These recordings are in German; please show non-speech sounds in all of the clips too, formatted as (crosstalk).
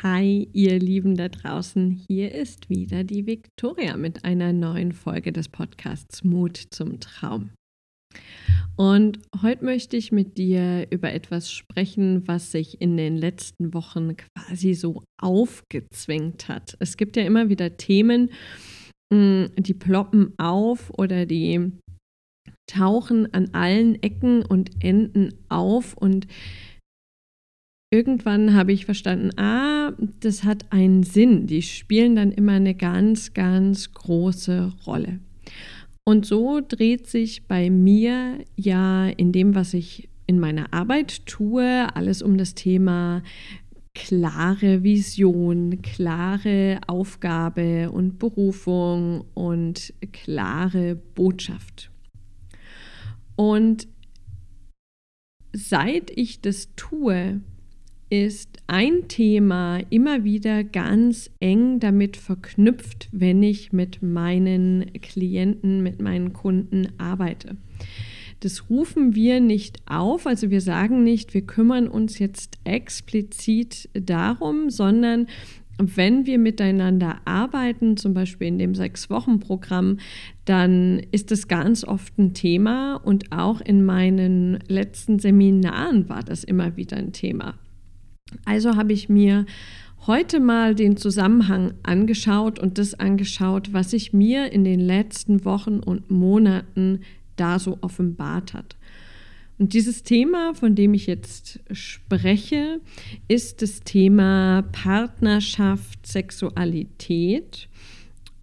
Hi, ihr Lieben da draußen. Hier ist wieder die Viktoria mit einer neuen Folge des Podcasts Mut zum Traum. Und heute möchte ich mit dir über etwas sprechen, was sich in den letzten Wochen quasi so aufgezwängt hat. Es gibt ja immer wieder Themen, mm, die ploppen auf oder die tauchen an allen Ecken und Enden auf und irgendwann habe ich verstanden, ah, das hat einen Sinn. Die spielen dann immer eine ganz, ganz große Rolle. Und so dreht sich bei mir ja in dem, was ich in meiner Arbeit tue, alles um das Thema klare Vision, klare Aufgabe und Berufung und klare Botschaft. Und seit ich das tue, ist ein Thema immer wieder ganz eng damit verknüpft, wenn ich mit meinen Klienten, mit meinen Kunden arbeite. Das rufen wir nicht auf, also wir sagen nicht, wir kümmern uns jetzt explizit darum, sondern wenn wir miteinander arbeiten, zum Beispiel in dem Sechs-Wochen-Programm, dann ist das ganz oft ein Thema und auch in meinen letzten Seminaren war das immer wieder ein Thema. Also habe ich mir heute mal den Zusammenhang angeschaut und das angeschaut, was sich mir in den letzten Wochen und Monaten da so offenbart hat. Und dieses Thema, von dem ich jetzt spreche, ist das Thema Partnerschaft, Sexualität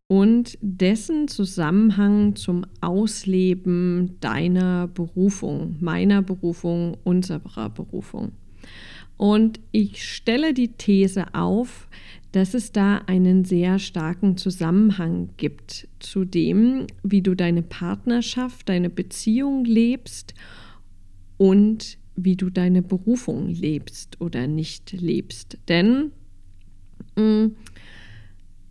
und dessen Zusammenhang zum Ausleben deiner Berufung, meiner Berufung, unserer Berufung. Und ich stelle die These auf, dass es da einen sehr starken Zusammenhang gibt zu dem, wie du deine Partnerschaft, deine Beziehung lebst und wie du deine Berufung lebst oder nicht lebst. Denn mh, mm,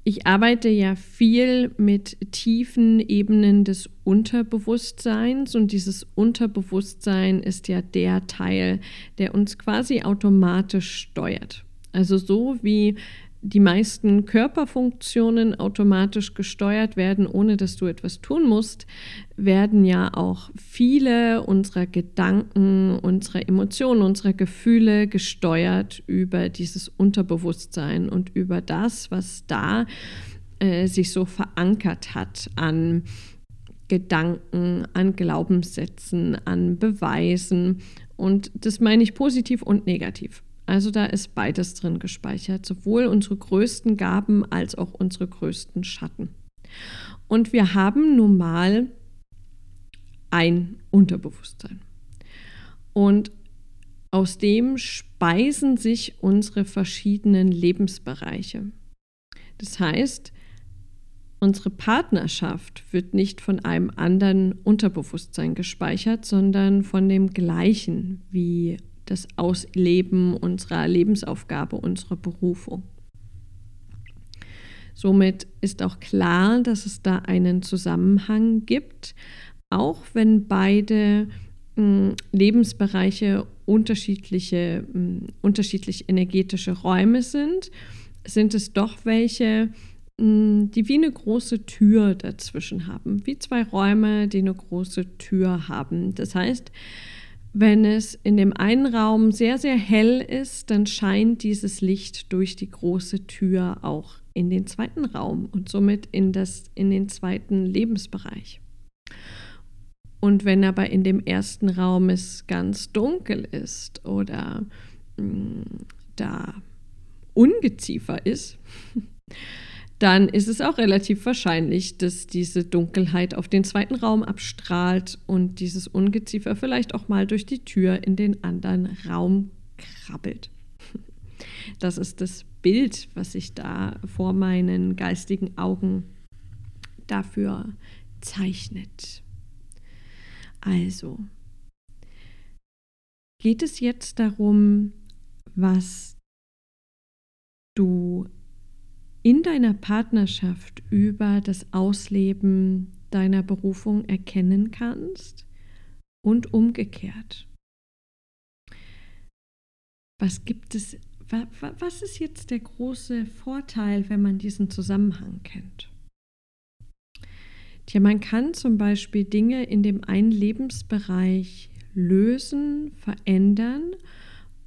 ich arbeite ja viel mit tiefen Ebenen des Unterbewusstseins und dieses Unterbewusstsein ist ja der Teil, der uns quasi automatisch steuert. Also so wie die meisten Körperfunktionen automatisch gesteuert werden, ohne dass du etwas tun musst, werden ja auch viele unserer Gedanken, unserer Emotionen, unserer Gefühle gesteuert über dieses Unterbewusstsein und über das, was da äh, sich so verankert hat an Gedanken, an Glaubenssätzen, an Beweisen. Und das meine ich positiv und negativ. Also da ist beides drin gespeichert, sowohl unsere größten Gaben als auch unsere größten Schatten. Und wir haben nun mal ein Unterbewusstsein. Und aus dem speisen sich unsere verschiedenen Lebensbereiche. Das heißt, unsere Partnerschaft wird nicht von einem anderen Unterbewusstsein gespeichert, sondern von dem gleichen wie das Ausleben unserer Lebensaufgabe, unserer Berufung. Somit ist auch klar, dass es da einen Zusammenhang gibt, auch wenn beide hm, Lebensbereiche unterschiedliche, hm, unterschiedlich energetische Räume sind, sind es doch welche, hm, die wie eine große Tür dazwischen haben, wie zwei Räume, die eine große Tür haben. Das heißt, wenn es in dem einen Raum sehr, sehr hell ist, dann scheint dieses Licht durch die große Tür auch in den zweiten Raum und somit in, das, in den zweiten Lebensbereich. Und wenn aber in dem ersten Raum es ganz dunkel ist oder mh, mm, da Ungeziefer ist, (laughs) dann ist es auch relativ wahrscheinlich, dass diese Dunkelheit auf den zweiten Raum abstrahlt und dieses Ungeziefer vielleicht auch mal durch die Tür in den anderen Raum krabbelt. (laughs) Das ist das Bild, was sich da vor meinen geistigen Augen dafür zeichnet. Also, geht es jetzt darum, was du in deiner Partnerschaft über das Ausleben deiner Berufung erkennen kannst und umgekehrt. Was gibt es was ist jetzt der große Vorteil, wenn man diesen Zusammenhang kennt? Tja, man kann zum Beispiel Dinge in dem einen Lebensbereich lösen, verändern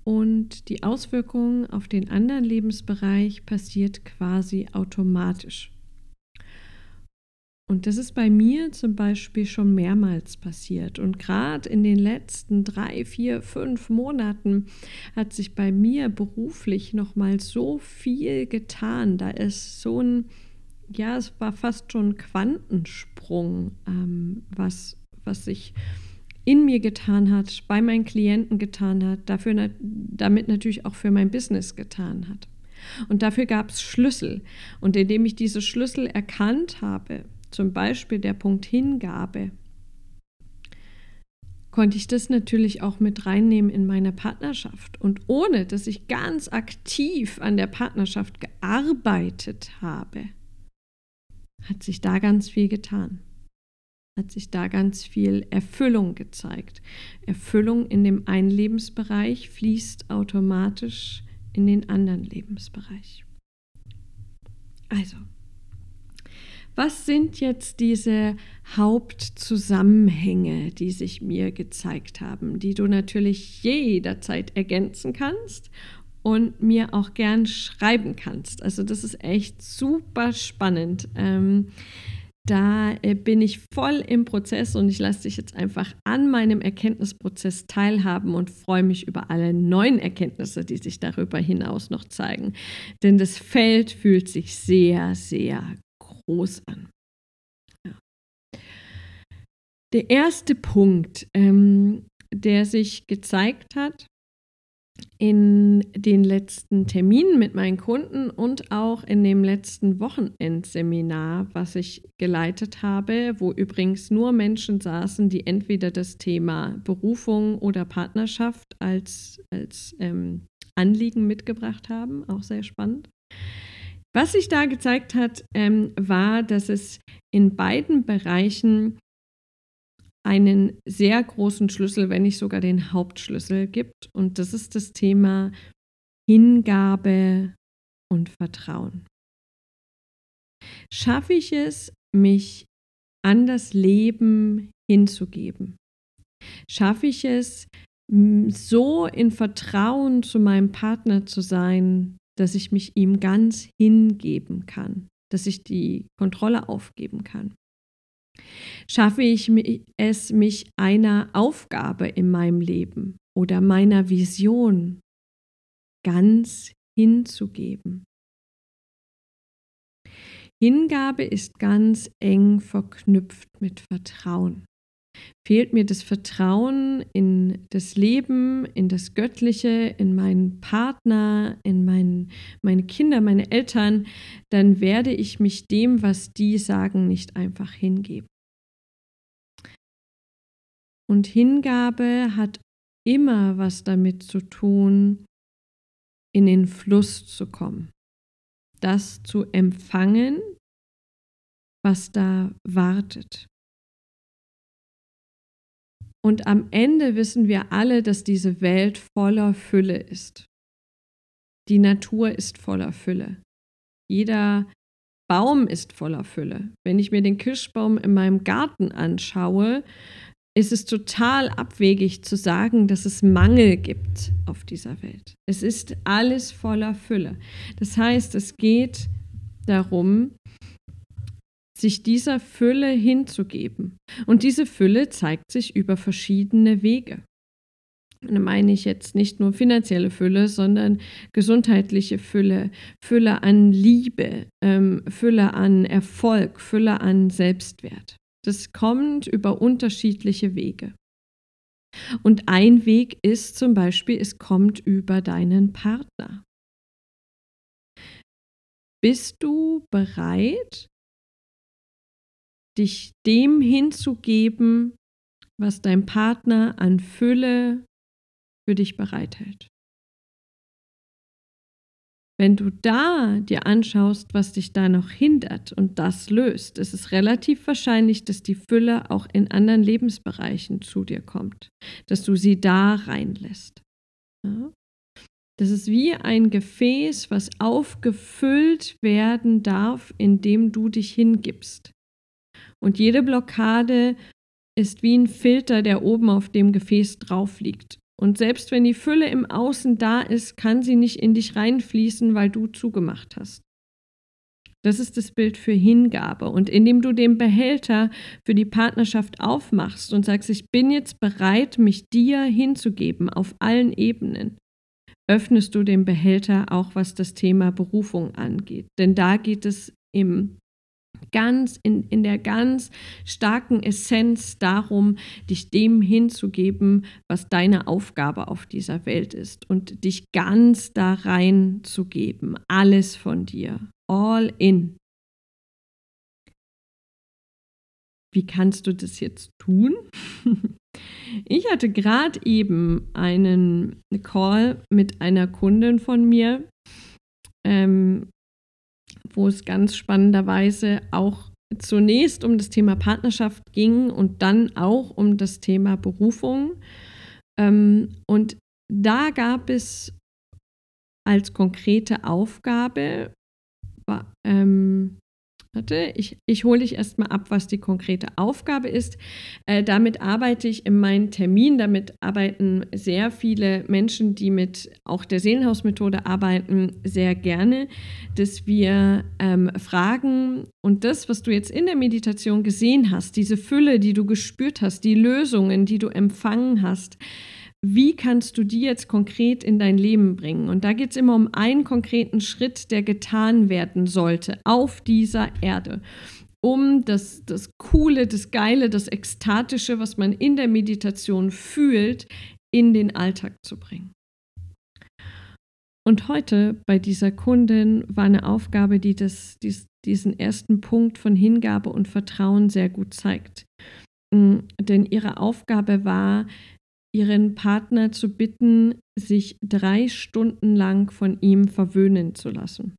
und die Auswirkung auf den anderen Lebensbereich passiert quasi automatisch. Und das ist bei mir zum Beispiel schon mehrmals passiert. Und gerade in den letzten drei, vier, fünf Monaten hat sich bei mir beruflich nochmal so viel getan. Da ist so ein, ja, es war fast schon ein Quantensprung, ähm, was, was sich in mir getan hat, bei meinen Klienten getan hat, dafür, damit natürlich auch für mein Business getan hat. Und dafür gab es Schlüssel. Und indem ich diese Schlüssel erkannt habe, zum Beispiel der Punkt Hingabe, konnte ich das natürlich auch mit reinnehmen in meine Partnerschaft. Und ohne dass ich ganz aktiv an der Partnerschaft gearbeitet habe, hat sich da ganz viel getan. Hat sich da ganz viel Erfüllung gezeigt. Erfüllung in dem einen Lebensbereich fließt automatisch in den anderen Lebensbereich. Also, was sind jetzt diese Hauptzusammenhänge, die sich mir gezeigt haben, die du natürlich jederzeit ergänzen kannst und mir auch gern schreiben kannst? Also das ist echt super spannend. Ähm, da äh, bin ich voll im Prozess und ich lasse dich jetzt einfach an meinem Erkenntnisprozess teilhaben und freue mich über alle neuen Erkenntnisse, die sich darüber hinaus noch zeigen. Denn das Feld fühlt sich sehr, sehr groß an. Ja. Der erste Punkt, ähm, der sich gezeigt hat in den letzten Terminen mit meinen Kunden und auch in dem letzten Wochenendseminar, was ich geleitet habe, wo übrigens nur Menschen saßen, die entweder das Thema Berufung oder Partnerschaft als, als ähm, Anliegen mitgebracht haben, auch sehr spannend. Was sich da gezeigt hat, ähm, war, dass es in beiden Bereichen einen sehr großen Schlüssel, wenn nicht sogar den Hauptschlüssel gibt. Und das ist das Thema Hingabe und Vertrauen. Schaffe ich es, mich an das Leben hinzugeben? Schaffe ich es, so in Vertrauen zu meinem Partner zu sein, dass ich mich ihm ganz hingeben kann, dass ich die Kontrolle aufgeben kann. Schaffe ich es, mich einer Aufgabe in meinem Leben oder meiner Vision ganz hinzugeben? Hingabe ist ganz eng verknüpft mit Vertrauen fehlt mir das Vertrauen in das Leben, in das Göttliche, in meinen Partner, in mein, meine Kinder, meine Eltern, dann werde ich mich dem, was die sagen, nicht einfach hingeben. Und Hingabe hat immer was damit zu tun, in den Fluss zu kommen, das zu empfangen, was da wartet. Und am Ende wissen wir alle, dass diese Welt voller Fülle ist. Die Natur ist voller Fülle. Jeder Baum ist voller Fülle. Wenn ich mir den Kirschbaum in meinem Garten anschaue, ist es total abwegig zu sagen, dass es Mangel gibt auf dieser Welt. Es ist alles voller Fülle. Das heißt, es geht darum, sich dieser Fülle hinzugeben. Und diese Fülle zeigt sich über verschiedene Wege. Da meine ich jetzt nicht nur finanzielle Fülle, sondern gesundheitliche Fülle, Fülle an Liebe, ähm, Fülle an Erfolg, Fülle an Selbstwert. Das kommt über unterschiedliche Wege. Und ein Weg ist zum Beispiel, es kommt über deinen Partner. Bist du bereit, dich dem hinzugeben, was dein Partner an Fülle für dich bereithält. Wenn du da dir anschaust, was dich da noch hindert und das löst, ist es relativ wahrscheinlich, dass die Fülle auch in anderen Lebensbereichen zu dir kommt, dass du sie da reinlässt. Ja? Das ist wie ein Gefäß, was aufgefüllt werden darf, indem du dich hingibst. Und jede Blockade ist wie ein Filter, der oben auf dem Gefäß drauf liegt. Und selbst wenn die Fülle im Außen da ist, kann sie nicht in dich reinfließen, weil du zugemacht hast. Das ist das Bild für Hingabe. Und indem du den Behälter für die Partnerschaft aufmachst und sagst, ich bin jetzt bereit, mich dir hinzugeben auf allen Ebenen, öffnest du den Behälter auch, was das Thema Berufung angeht. Denn da geht es im ganz in, in der ganz starken Essenz darum, dich dem hinzugeben, was deine Aufgabe auf dieser Welt ist und dich ganz da reinzugeben, alles von dir, all in. Wie kannst du das jetzt tun? (laughs) Ich hatte gerade eben einen Call mit einer Kundin von mir, ähm, wo es ganz spannenderweise auch zunächst um das Thema Partnerschaft ging und dann auch um das Thema Berufung. Ähm, und da gab es als konkrete Aufgabe, ähm, Warte, ich, ich hole dich erstmal ab, was die konkrete Aufgabe ist. Äh, damit arbeite ich in meinen Termin. Damit arbeiten sehr viele Menschen, die mit auch der Seelenhausmethode arbeiten, sehr gerne, dass wir ähm, fragen und das, was du jetzt in der Meditation gesehen hast, diese Fülle, die du gespürt hast, die Lösungen, die du empfangen hast, wie kannst du die jetzt konkret in dein Leben bringen? Und da geht es immer um einen konkreten Schritt, der getan werden sollte auf dieser Erde, um das, das Coole, das Geile, das Ekstatische, was man in der Meditation fühlt, in den Alltag zu bringen. Und heute bei dieser Kundin war eine Aufgabe, die das, dies, diesen ersten Punkt von Hingabe und Vertrauen sehr gut zeigt. Mm, denn ihre Aufgabe war, ihren Partner zu bitten, sich drei Stunden lang von ihm verwöhnen zu lassen.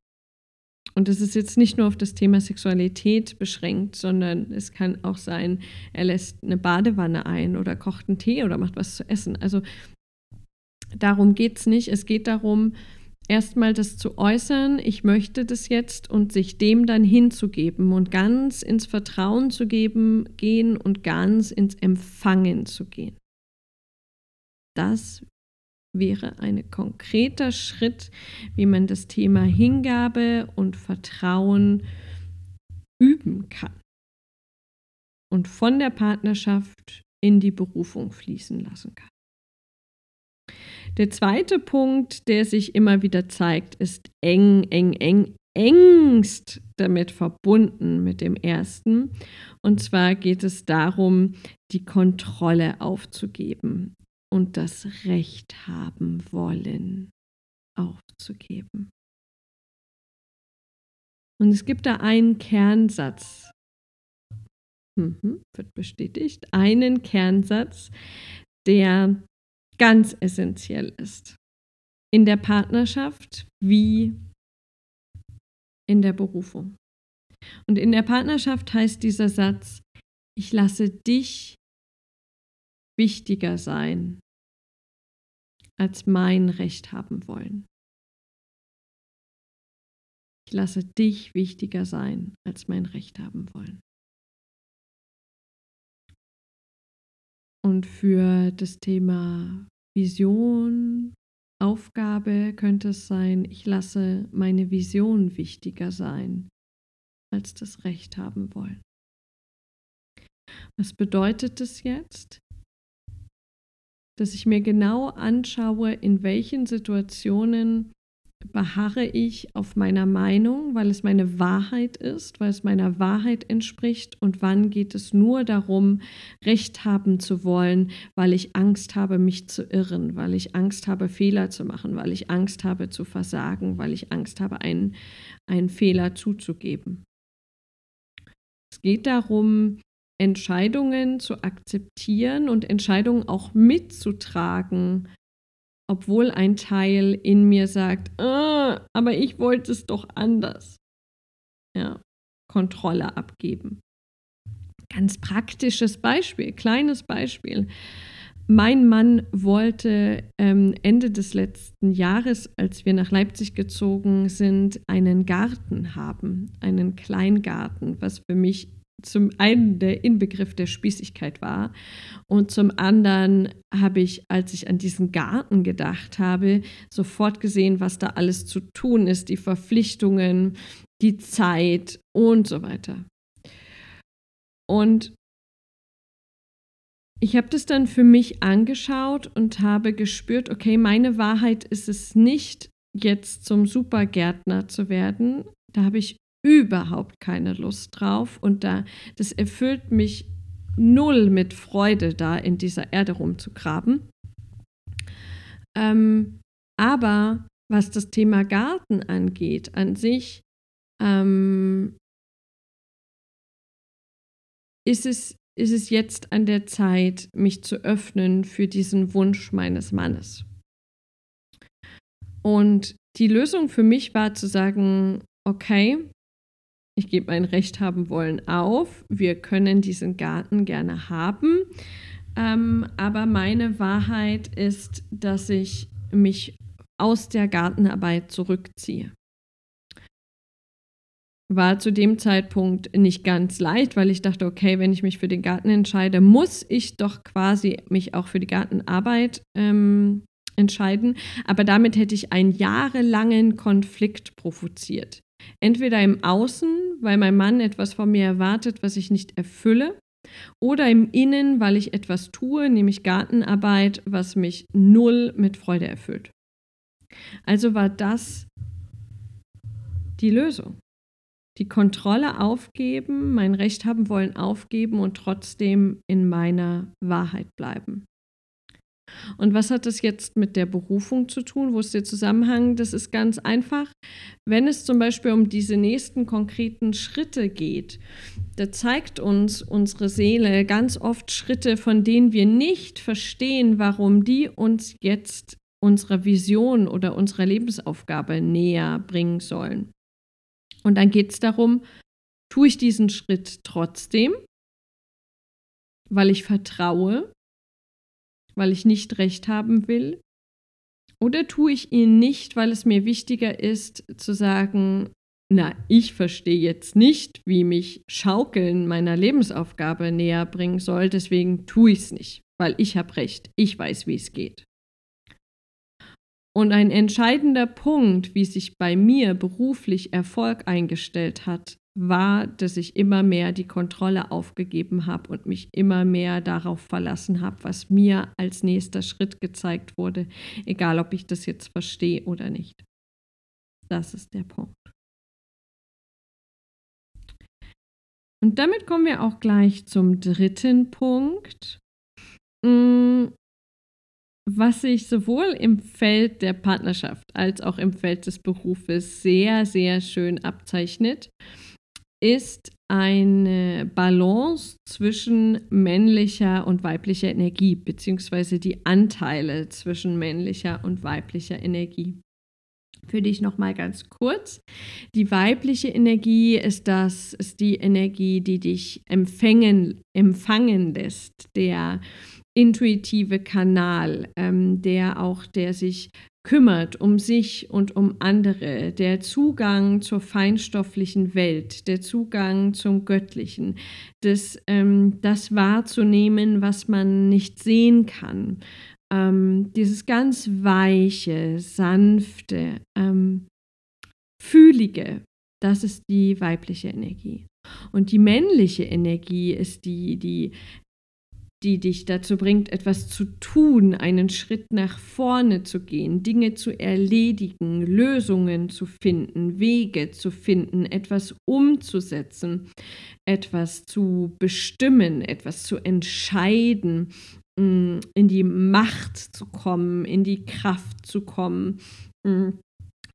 Und es ist jetzt nicht nur auf das Thema Sexualität beschränkt, sondern es kann auch sein, er lässt eine Badewanne ein oder kocht einen Tee oder macht was zu essen. Also darum geht es nicht. Es geht darum, erstmal das zu äußern, ich möchte das jetzt und sich dem dann hinzugeben und ganz ins Vertrauen zu geben, gehen und ganz ins Empfangen zu gehen. Das wäre ein konkreter Schritt, wie man das Thema Hingabe und Vertrauen üben kann und von der Partnerschaft in die Berufung fließen lassen kann. Der zweite Punkt, der sich immer wieder zeigt, ist eng, eng, eng, engst damit verbunden mit dem ersten. Und zwar geht es darum, die Kontrolle aufzugeben und das Recht haben wollen aufzugeben. Und es gibt da einen Kernsatz, mhm, wird bestätigt, einen Kernsatz, der ganz essentiell ist. In der Partnerschaft wie in der Berufung. Und in der Partnerschaft heißt dieser Satz, ich lasse dich wichtiger sein als mein Recht haben wollen. Ich lasse dich wichtiger sein als mein Recht haben wollen. Und für das Thema Vision, Aufgabe könnte es sein, ich lasse meine Vision wichtiger sein als das Recht haben wollen. Was bedeutet es jetzt? Dass ich mir genau anschaue, in welchen Situationen beharre ich auf meiner Meinung, weil es meine Wahrheit ist, weil es meiner Wahrheit entspricht und wann geht es nur darum, Recht haben zu wollen, weil ich Angst habe, mich zu irren, weil ich Angst habe, Fehler zu machen, weil ich Angst habe zu versagen, weil ich Angst habe, einen, einen Fehler zuzugeben. Es geht darum, Entscheidungen zu akzeptieren und Entscheidungen auch mitzutragen, obwohl ein Teil in mir sagt, ah, aber ich wollte es doch anders. Ja, Kontrolle abgeben. Ganz praktisches Beispiel, kleines Beispiel. mein Mann wollte ähm, Ende des letzten Jahres, als wir nach Leipzig gezogen sind, einen Garten haben, einen Kleingarten, was für mich zum einen der Inbegriff der Spießigkeit war und zum anderen habe ich, als ich an diesen Garten gedacht habe, sofort gesehen, was da alles zu tun ist, die Verpflichtungen, die Zeit und so weiter. Und ich habe das dann für mich angeschaut und habe gespürt, okay, meine Wahrheit ist es nicht, jetzt zum Supergärtner zu werden. Da habe ich überhaupt keine Lust drauf und da das erfüllt mich null mit Freude, da in dieser Erde rumzugraben. Ähm, aber was das Thema Garten angeht, an sich, ähm, ist es ist es jetzt an der Zeit, mich zu öffnen für diesen Wunsch meines Mannes. Und die Lösung für mich war zu sagen, okay, ich gebe mein Recht haben wollen auf, wir können diesen Garten gerne haben, ähm, aber meine Wahrheit ist, dass ich mich aus der Gartenarbeit zurückziehe war zu dem Zeitpunkt nicht ganz leicht, weil ich dachte, okay, wenn ich mich für den Garten entscheide, muss ich doch quasi mich auch für die Gartenarbeit ähm, entscheiden. Aber damit hätte ich einen jahrelangen Konflikt provoziert. Entweder im Außen, weil mein Mann etwas von mir erwartet, was ich nicht erfülle, oder im Innen, weil ich etwas tue, nämlich Gartenarbeit, was mich null mit Freude erfüllt. Also war das die Lösung die Kontrolle aufgeben, mein Recht haben wollen aufgeben und trotzdem in meiner Wahrheit bleiben. Und was hat das jetzt mit der Berufung zu tun? Wo ist der Zusammenhang? Das ist ganz einfach. Wenn es zum Beispiel um diese nächsten konkreten Schritte geht, da zeigt uns unsere Seele ganz oft Schritte, von denen wir nicht verstehen, warum die uns jetzt unserer Vision oder unserer Lebensaufgabe näher bringen sollen. Und dann geht es darum, tue ich diesen Schritt trotzdem, weil ich vertraue, weil ich nicht recht haben will, oder tue ich ihn nicht, weil es mir wichtiger ist zu sagen, na, ich verstehe jetzt nicht, wie mich Schaukeln meiner Lebensaufgabe näher bringen soll, deswegen tue ich es nicht, weil ich habe recht, ich weiß, wie es geht. Und ein entscheidender Punkt, wie sich bei mir beruflich Erfolg eingestellt hat, war, dass ich immer mehr die Kontrolle aufgegeben habe und mich immer mehr darauf verlassen habe, was mir als nächster Schritt gezeigt wurde, egal ob ich das jetzt verstehe oder nicht. Das ist der Punkt. Und damit kommen wir auch gleich zum dritten Punkt. Mm, was sich sowohl im Feld der Partnerschaft als auch im Feld des Berufes sehr, sehr schön abzeichnet, ist eine Balance zwischen männlicher und weiblicher Energie, beziehungsweise die Anteile zwischen männlicher und weiblicher Energie. Für dich nochmal ganz kurz. Die weibliche Energie ist das, ist die Energie, die dich empfängen, empfangen lässt, der intuitive Kanal, ähm, der auch, der sich kümmert um sich und um andere, der Zugang zur feinstofflichen Welt, der Zugang zum Göttlichen, das, ähm, das wahrzunehmen, was man nicht sehen kann, ähm, dieses ganz weiche, sanfte, ähm, fühlige, das ist die weibliche Energie. Und die männliche Energie ist die, die die dich dazu bringt, etwas zu tun, einen Schritt nach vorne zu gehen, Dinge zu erledigen, Lösungen zu finden, Wege zu finden, etwas umzusetzen, etwas zu bestimmen, etwas zu entscheiden, mm, in die Macht zu kommen, in die Kraft zu kommen, mm,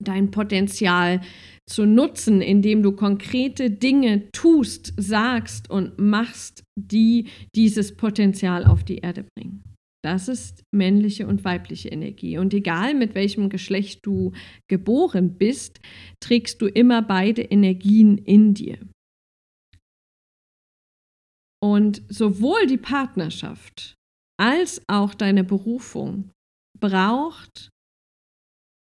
dein Potenzial zu nutzen, indem du konkrete Dinge tust, sagst und machst, die dieses Potenzial auf die Erde bringen. Das ist männliche und weibliche Energie. Und egal mit welchem Geschlecht du geboren bist, trägst du immer beide Energien in dir. Und sowohl die Partnerschaft als auch deine Berufung braucht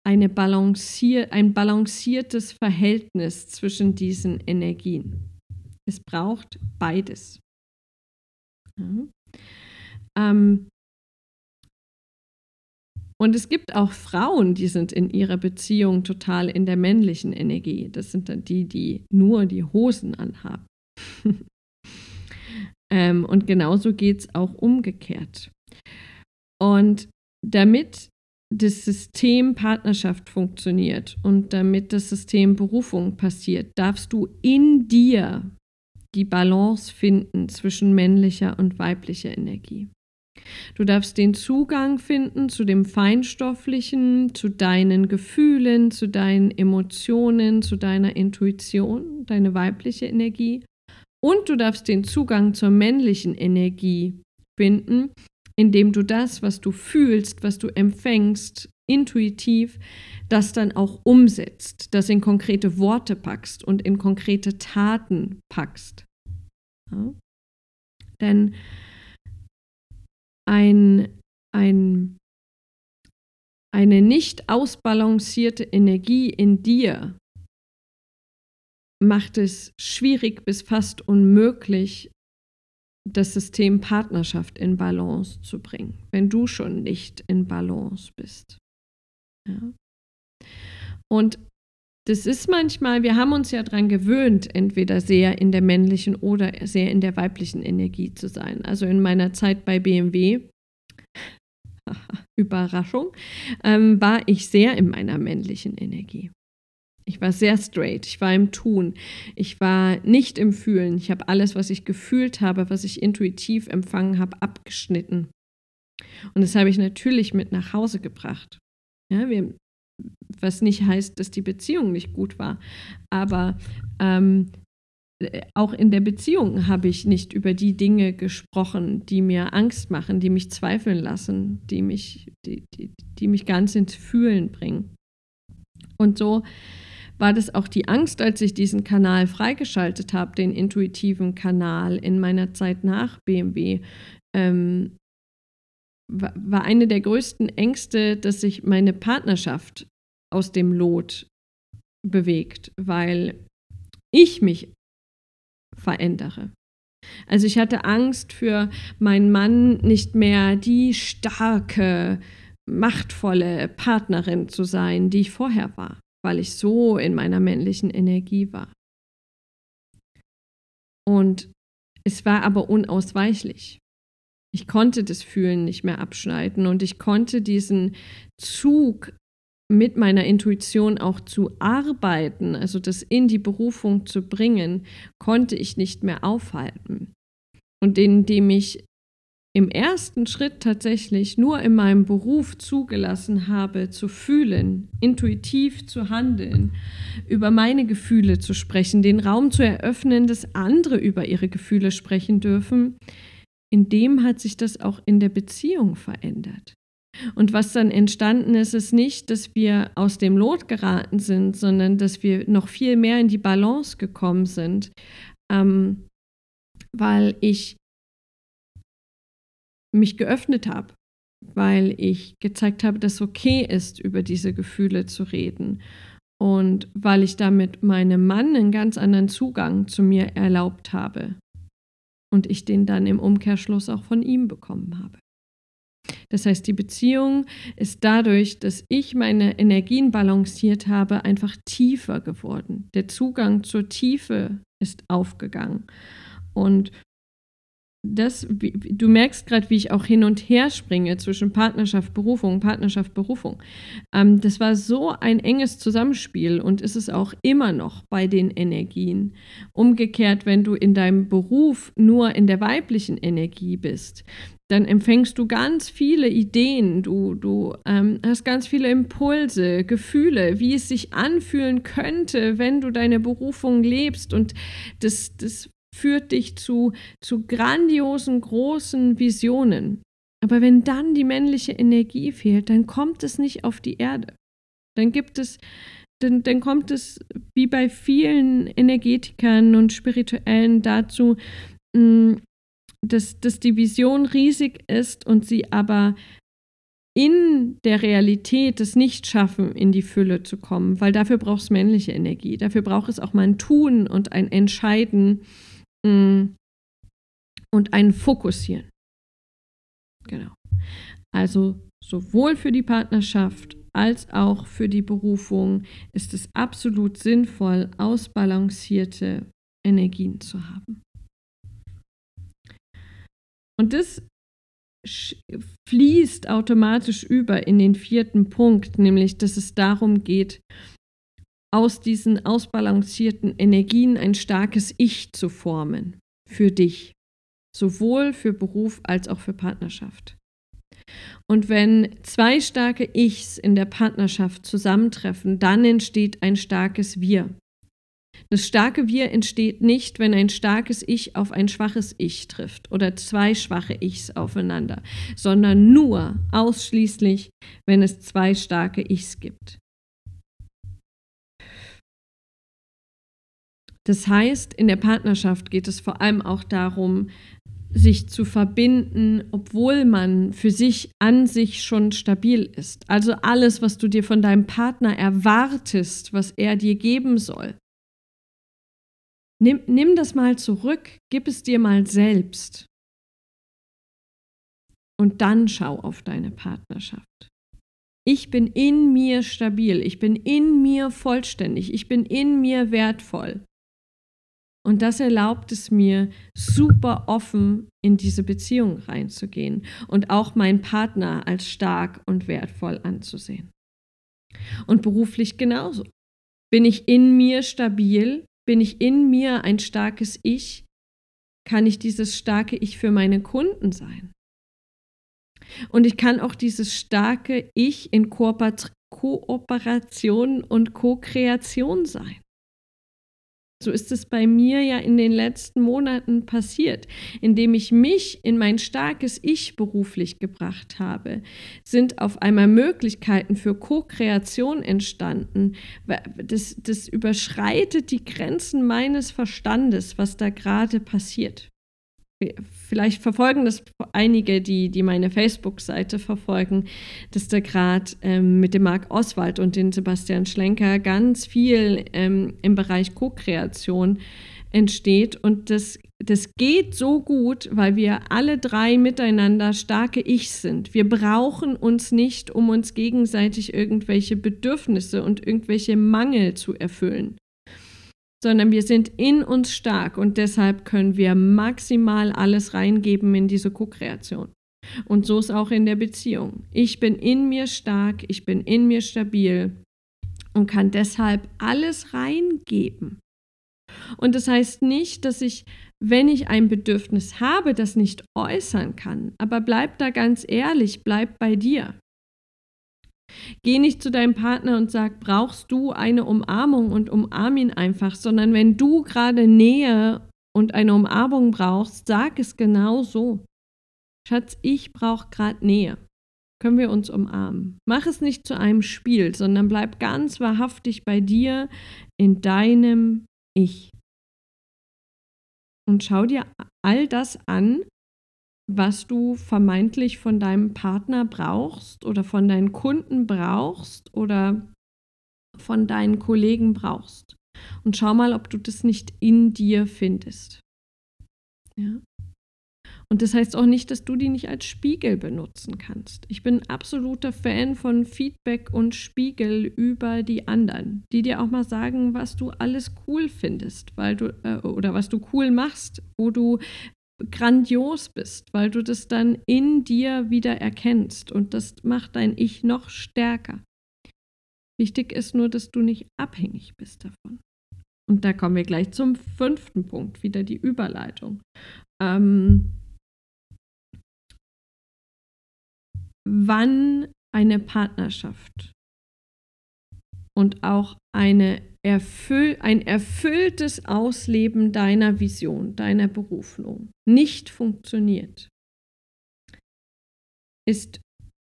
eine balancier ein balanciertes Verhältnis zwischen diesen Energien. Es braucht beides. Ja. Ähm, und es gibt auch Frauen, die sind in ihrer Beziehung total in der männlichen Energie. Das sind dann die, die nur die Hosen anhaben. (laughs) ähm, und genauso geht es auch umgekehrt. Und damit das System Partnerschaft funktioniert und damit das System Berufung passiert, darfst du in dir die Balance finden zwischen männlicher und weiblicher Energie. Du darfst den Zugang finden zu dem Feinstofflichen, zu deinen Gefühlen, zu deinen Emotionen, zu deiner Intuition, deine weibliche Energie. Und du darfst den Zugang zur männlichen Energie finden, indem du das, was du fühlst, was du empfängst, intuitiv, das dann auch umsetzt, das in konkrete Worte packst und in konkrete Taten packst. Ja? Denn ein, ein, eine nicht ausbalancierte Energie in dir macht es schwierig bis fast unmöglich, das System Partnerschaft in Balance zu bringen, wenn du schon nicht in Balance bist. Ja. Und das ist manchmal, wir haben uns ja daran gewöhnt, entweder sehr in der männlichen oder sehr in der weiblichen Energie zu sein. Also in meiner Zeit bei BMW, (laughs) Überraschung, ähm, war ich sehr in meiner männlichen Energie. Ich war sehr straight, ich war im Tun, ich war nicht im Fühlen. Ich habe alles, was ich gefühlt habe, was ich intuitiv empfangen habe, abgeschnitten. Und das habe ich natürlich mit nach Hause gebracht. Ja, wir, was nicht heißt, dass die Beziehung nicht gut war. Aber ähm, auch in der Beziehung habe ich nicht über die Dinge gesprochen, die mir Angst machen, die mich zweifeln lassen, die mich, die, die, die mich ganz ins Fühlen bringen. Und so war das auch die Angst, als ich diesen Kanal freigeschaltet habe, den intuitiven Kanal in meiner Zeit nach BMW. Ähm, war eine der größten Ängste, dass sich meine Partnerschaft aus dem Lot bewegt, weil ich mich verändere. Also ich hatte Angst für meinen Mann nicht mehr die starke, machtvolle Partnerin zu sein, die ich vorher war weil ich so in meiner männlichen Energie war. Und es war aber unausweichlich. Ich konnte das Fühlen nicht mehr abschneiden und ich konnte diesen Zug mit meiner Intuition auch zu arbeiten, also das in die Berufung zu bringen, konnte ich nicht mehr aufhalten. Und indem ich im ersten Schritt tatsächlich nur in meinem Beruf zugelassen habe, zu fühlen, intuitiv zu handeln, über meine Gefühle zu sprechen, den Raum zu eröffnen, dass andere über ihre Gefühle sprechen dürfen, in dem hat sich das auch in der Beziehung verändert. Und was dann entstanden ist, ist nicht, dass wir aus dem Lot geraten sind, sondern dass wir noch viel mehr in die Balance gekommen sind, ähm, weil ich mich geöffnet habe, weil ich gezeigt habe, dass es okay ist, über diese Gefühle zu reden. Und weil ich damit meinem Mann einen ganz anderen Zugang zu mir erlaubt habe. Und ich den dann im Umkehrschluss auch von ihm bekommen habe. Das heißt, die Beziehung ist dadurch, dass ich meine Energien balanciert habe, einfach tiefer geworden. Der Zugang zur Tiefe ist aufgegangen. Und das, du merkst gerade, wie ich auch hin und her springe zwischen Partnerschaft, Berufung, Partnerschaft, Berufung. Ähm, das war so ein enges Zusammenspiel und ist es auch immer noch bei den Energien. Umgekehrt, wenn du in deinem Beruf nur in der weiblichen Energie bist, dann empfängst du ganz viele Ideen, du, du ähm, hast ganz viele Impulse, Gefühle, wie es sich anfühlen könnte, wenn du deine Berufung lebst. Und das, das führt dich zu, zu grandiosen, großen Visionen. Aber wenn dann die männliche Energie fehlt, dann kommt es nicht auf die Erde. Dann gibt es, dann, dann kommt es wie bei vielen Energetikern und Spirituellen dazu, mm, dass, dass die Vision riesig ist und sie aber in der Realität es nicht schaffen, in die Fülle zu kommen, weil dafür braucht es männliche Energie. Dafür braucht es auch mal ein Tun und ein Entscheiden und ein Fokussieren. Genau. Also sowohl für die Partnerschaft als auch für die Berufung ist es absolut sinnvoll, ausbalancierte Energien zu haben. Und das fließt automatisch über in den vierten Punkt, nämlich dass es darum geht, aus diesen ausbalancierten Energien ein starkes Ich zu formen für dich, sowohl für Beruf als auch für Partnerschaft. Und wenn zwei starke Ichs in der Partnerschaft zusammentreffen, dann entsteht ein starkes Wir. Das starke Wir entsteht nicht, wenn ein starkes Ich auf ein schwaches Ich trifft oder zwei schwache Ichs aufeinander, sondern nur ausschließlich, wenn es zwei starke Ichs gibt. Das heißt, in der Partnerschaft geht es vor allem auch darum, sich zu verbinden, obwohl man für sich an sich schon stabil ist. Also alles, was du dir von deinem Partner erwartest, was er dir geben soll, Nimm, nimm das mal zurück, gib es dir mal selbst. Und dann schau auf deine Partnerschaft. Ich bin in mir stabil, ich bin in mir vollständig, ich bin in mir wertvoll. Und das erlaubt es mir, super offen in diese Beziehung reinzugehen und auch meinen Partner als stark und wertvoll anzusehen. Und beruflich genauso. Bin ich in mir stabil, bin ich in mir ein starkes Ich? Kann ich dieses starke Ich für meine Kunden sein? Und ich kann auch dieses starke Ich in Kooperation und Co-Kreation sein. So ist es bei mir ja in den letzten Monaten passiert. Indem ich mich in mein starkes Ich beruflich gebracht habe, sind auf einmal Möglichkeiten für Co-Kreation entstanden. Das, das überschreitet die Grenzen meines Verstandes, was da gerade passiert vielleicht verfolgen das einige, die, die meine Facebook-Seite verfolgen, dass da gerade ähm, mit dem Marc Oswald und dem Sebastian Schlenker ganz viel ähm, im Bereich Co-Kreation entsteht. Und das, das geht so gut, weil wir alle drei miteinander starke Ichs sind. Wir brauchen uns nicht, um uns gegenseitig irgendwelche Bedürfnisse und irgendwelche Mangel zu erfüllen sondern wir sind in uns stark und deshalb können wir maximal alles reingeben in diese Co-Kreation. Und so ist auch in der Beziehung. Ich bin in mir stark, ich bin in mir stabil und kann deshalb alles reingeben. Und das heißt nicht, dass ich, wenn ich ein Bedürfnis habe, das nicht äußern kann. Aber bleib da ganz ehrlich, bleib bei dir. Geh nicht zu deinem Partner und sag, brauchst du eine Umarmung und umarm ihn einfach, sondern wenn du gerade Nähe und eine Umarmung brauchst, sag es genau so. Schatz, ich brauche gerade Nähe. Können wir uns umarmen? Mach es nicht zu einem Spiel, sondern bleib ganz wahrhaftig bei dir in deinem Ich. Und schau dir all das an, was du vermeintlich von deinem Partner brauchst oder von deinen Kunden brauchst oder von deinen Kollegen brauchst. Und schau mal, ob du das nicht in dir findest. Ja. Und das heißt auch nicht, dass du die nicht als Spiegel benutzen kannst. Ich bin absoluter Fan von Feedback und Spiegel über die anderen, die dir auch mal sagen, was du alles cool findest, weil du äh, oder was du cool machst, wo du grandios bist, weil du das dann in dir wieder erkennst und das macht dein Ich noch stärker. Wichtig ist nur, dass du nicht abhängig bist davon. Und da kommen wir gleich zum fünften Punkt, wieder die Überleitung. Ähm, wann eine Partnerschaft und auch eine erfüll ein erfülltes Ausleben deiner Vision, deiner Berufung nicht funktioniert, ist,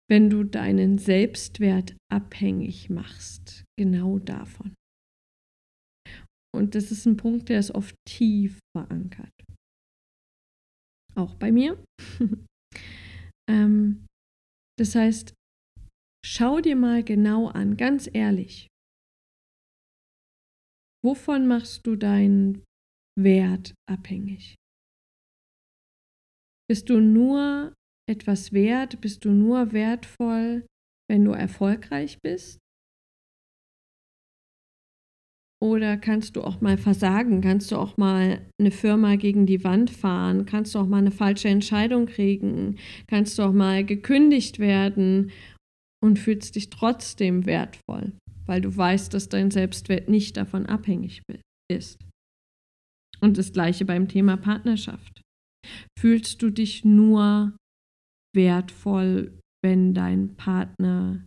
wenn du deinen Selbstwert abhängig machst, genau davon. Und das ist ein Punkt, der ist oft tief verankert. Auch bei mir. (laughs) ähm, das heißt, schau dir mal genau an, ganz ehrlich. Wovon machst du deinen Wert abhängig? Bist du nur etwas wert? Bist du nur wertvoll, wenn du erfolgreich bist? Oder kannst du auch mal versagen? Kannst du auch mal eine Firma gegen die Wand fahren? Kannst du auch mal eine falsche Entscheidung kriegen? Kannst du auch mal gekündigt werden und fühlst dich trotzdem wertvoll, weil du weißt, dass dein Selbstwert nicht davon abhängig ist. Und das gleiche beim Thema Partnerschaft. Fühlst du dich nur wertvoll, wenn dein Partner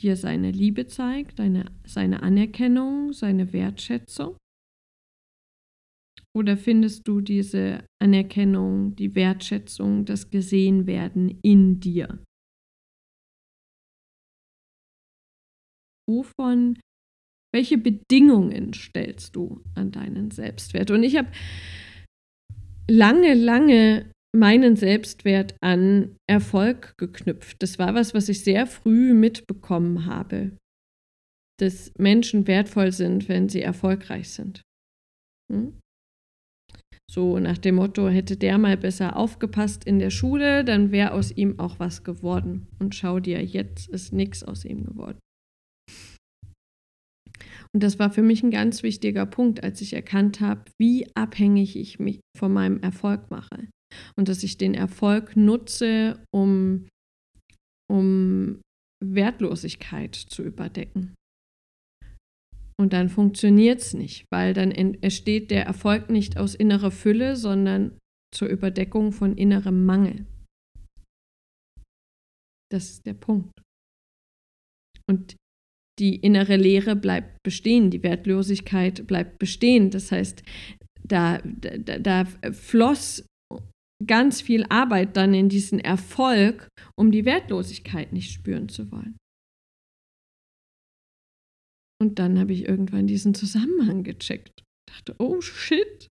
dir seine Liebe zeigt, deine, seine Anerkennung, seine Wertschätzung? Oder findest du diese Anerkennung, die Wertschätzung, das Gesehenwerden in dir? Wovon, welche Bedingungen stellst du an deinen Selbstwert? Und ich habe lange, lange meinen Selbstwert an Erfolg geknüpft. Das war was, was ich sehr früh mitbekommen habe, dass Menschen wertvoll sind, wenn sie erfolgreich sind. Hm? So nach dem Motto, hätte der mal besser aufgepasst in der Schule, dann wäre aus ihm auch was geworden. Und schau dir, jetzt ist nichts aus ihm geworden. Und das war für mich ein ganz wichtiger Punkt, als ich erkannt habe, wie abhängig ich mich von meinem Erfolg mache und dass ich den Erfolg nutze, um, um Wertlosigkeit zu überdecken. Und dann funktioniert es nicht, weil dann entsteht der Erfolg nicht aus innerer Fülle, sondern zur Überdeckung von innerem Mangel. Das ist der Punkt. Und die innere Leere bleibt bestehen, die Wertlosigkeit bleibt bestehen. Das heißt, da, da, da floss ganz viel Arbeit dann in diesen Erfolg, um die Wertlosigkeit nicht spüren zu wollen. Und dann habe ich irgendwann diesen Zusammenhang gecheckt. Dachte, oh shit.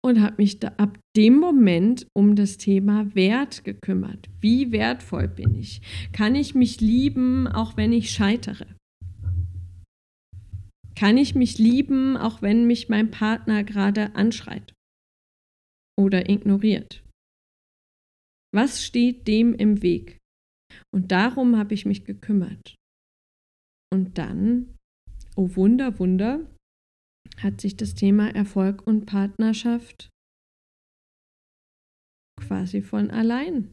Und habe mich da ab dem Moment um das Thema Wert gekümmert. Wie wertvoll bin ich? Kann ich mich lieben, auch wenn ich scheitere? Kann ich mich lieben, auch wenn mich mein Partner gerade anschreit oder ignoriert? Was steht dem im Weg? Und darum habe ich mich gekümmert. Und dann, oh Wunder, Wunder, hat sich das Thema Erfolg und Partnerschaft quasi von allein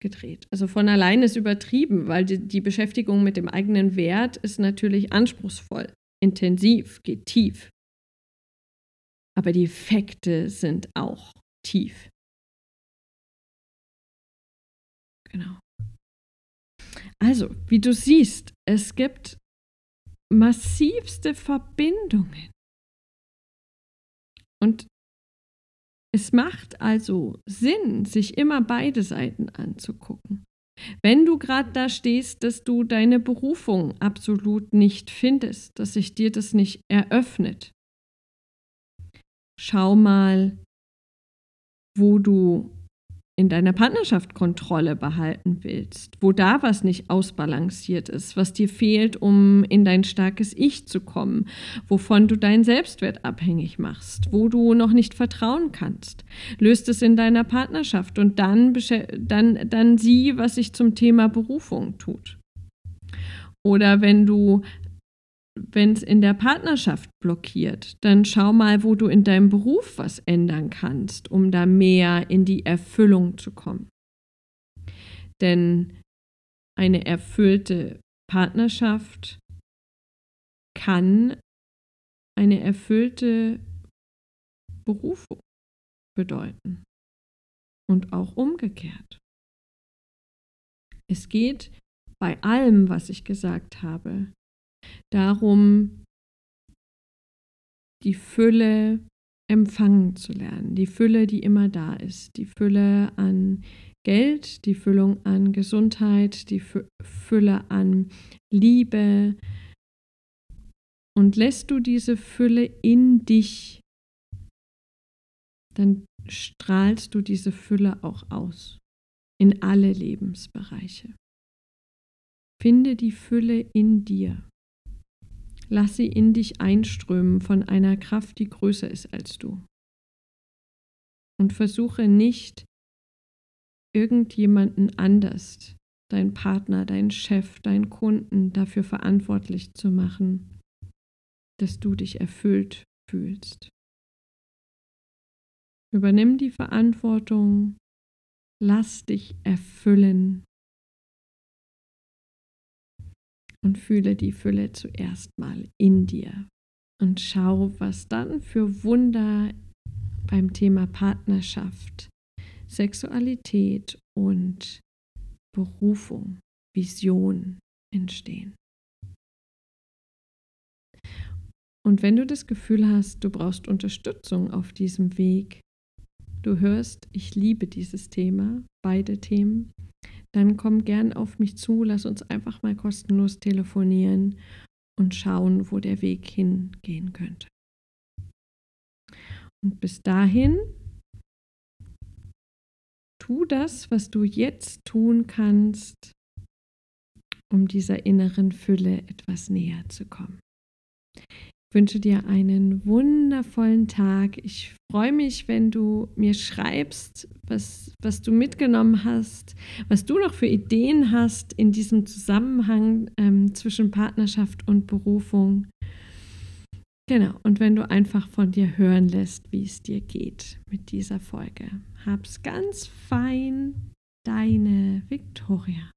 gedreht. Also von allein ist übertrieben, weil die, die Beschäftigung mit dem eigenen Wert ist natürlich anspruchsvoll, intensiv, geht tief. Aber die Effekte sind auch tief. Genau. Also, wie du siehst, es gibt massivste Verbindungen. Und es macht also Sinn, sich immer beide Seiten anzugucken. Wenn du gerade da stehst, dass du deine Berufung absolut nicht findest, dass sich dir das nicht eröffnet, schau mal, wo du in deiner Partnerschaft Kontrolle behalten willst, wo da was nicht ausbalanciert ist, was dir fehlt, um in dein starkes Ich zu kommen, wovon du deinen Selbstwert abhängig machst, wo du noch nicht vertrauen kannst. Löst es in deiner Partnerschaft und dann, dann, dann sieh, was sich zum Thema Berufung tut. Oder wenn du wenn es in der Partnerschaft blockiert, dann schau mal, wo du in deinem Beruf was ändern kannst, um da mehr in die Erfüllung zu kommen. Denn eine erfüllte Partnerschaft kann eine erfüllte Berufung bedeuten. Und auch umgekehrt. Es geht bei allem, was ich gesagt habe, darum, die Fülle empfangen zu lernen, die Fülle, die immer da ist, die Fülle an Geld, die Füllung an Gesundheit, die Fülle an Liebe. Und lässt du diese Fülle in dich, dann strahlst du diese Fülle auch aus in alle Lebensbereiche. Finde die Fülle in dir. Lass sie in dich einströmen von einer Kraft, die größer ist als du. Und versuche nicht, irgendjemanden anders, dein Partner, dein Chef, deinen Kunden dafür verantwortlich zu machen, dass du dich erfüllt fühlst. Übernimm die Verantwortung, lass dich erfüllen und fühle die Fülle zuerst mal in dir und schau, was dann für Wunder beim Thema Partnerschaft, Sexualität und Berufung, Vision entstehen. Und wenn du das Gefühl hast, du brauchst Unterstützung auf diesem Weg, du hörst, ich liebe dieses Thema, beide Themen, dann komm gern auf mich zu, lass uns einfach mal kostenlos telefonieren und schauen, wo der Weg hingehen könnte. Und bis dahin, tu das, was du jetzt tun kannst, um dieser inneren Fülle etwas näher zu kommen wünsche dir einen wundervollen Tag. Ich freue mich, wenn du mir schreibst, was, was du mitgenommen hast, was du noch für Ideen hast in diesem Zusammenhang ähm, zwischen Partnerschaft und Berufung. Genau, und wenn du einfach von dir hören lässt, wie es dir geht mit dieser Folge. Hab's ganz fein, deine Victoria.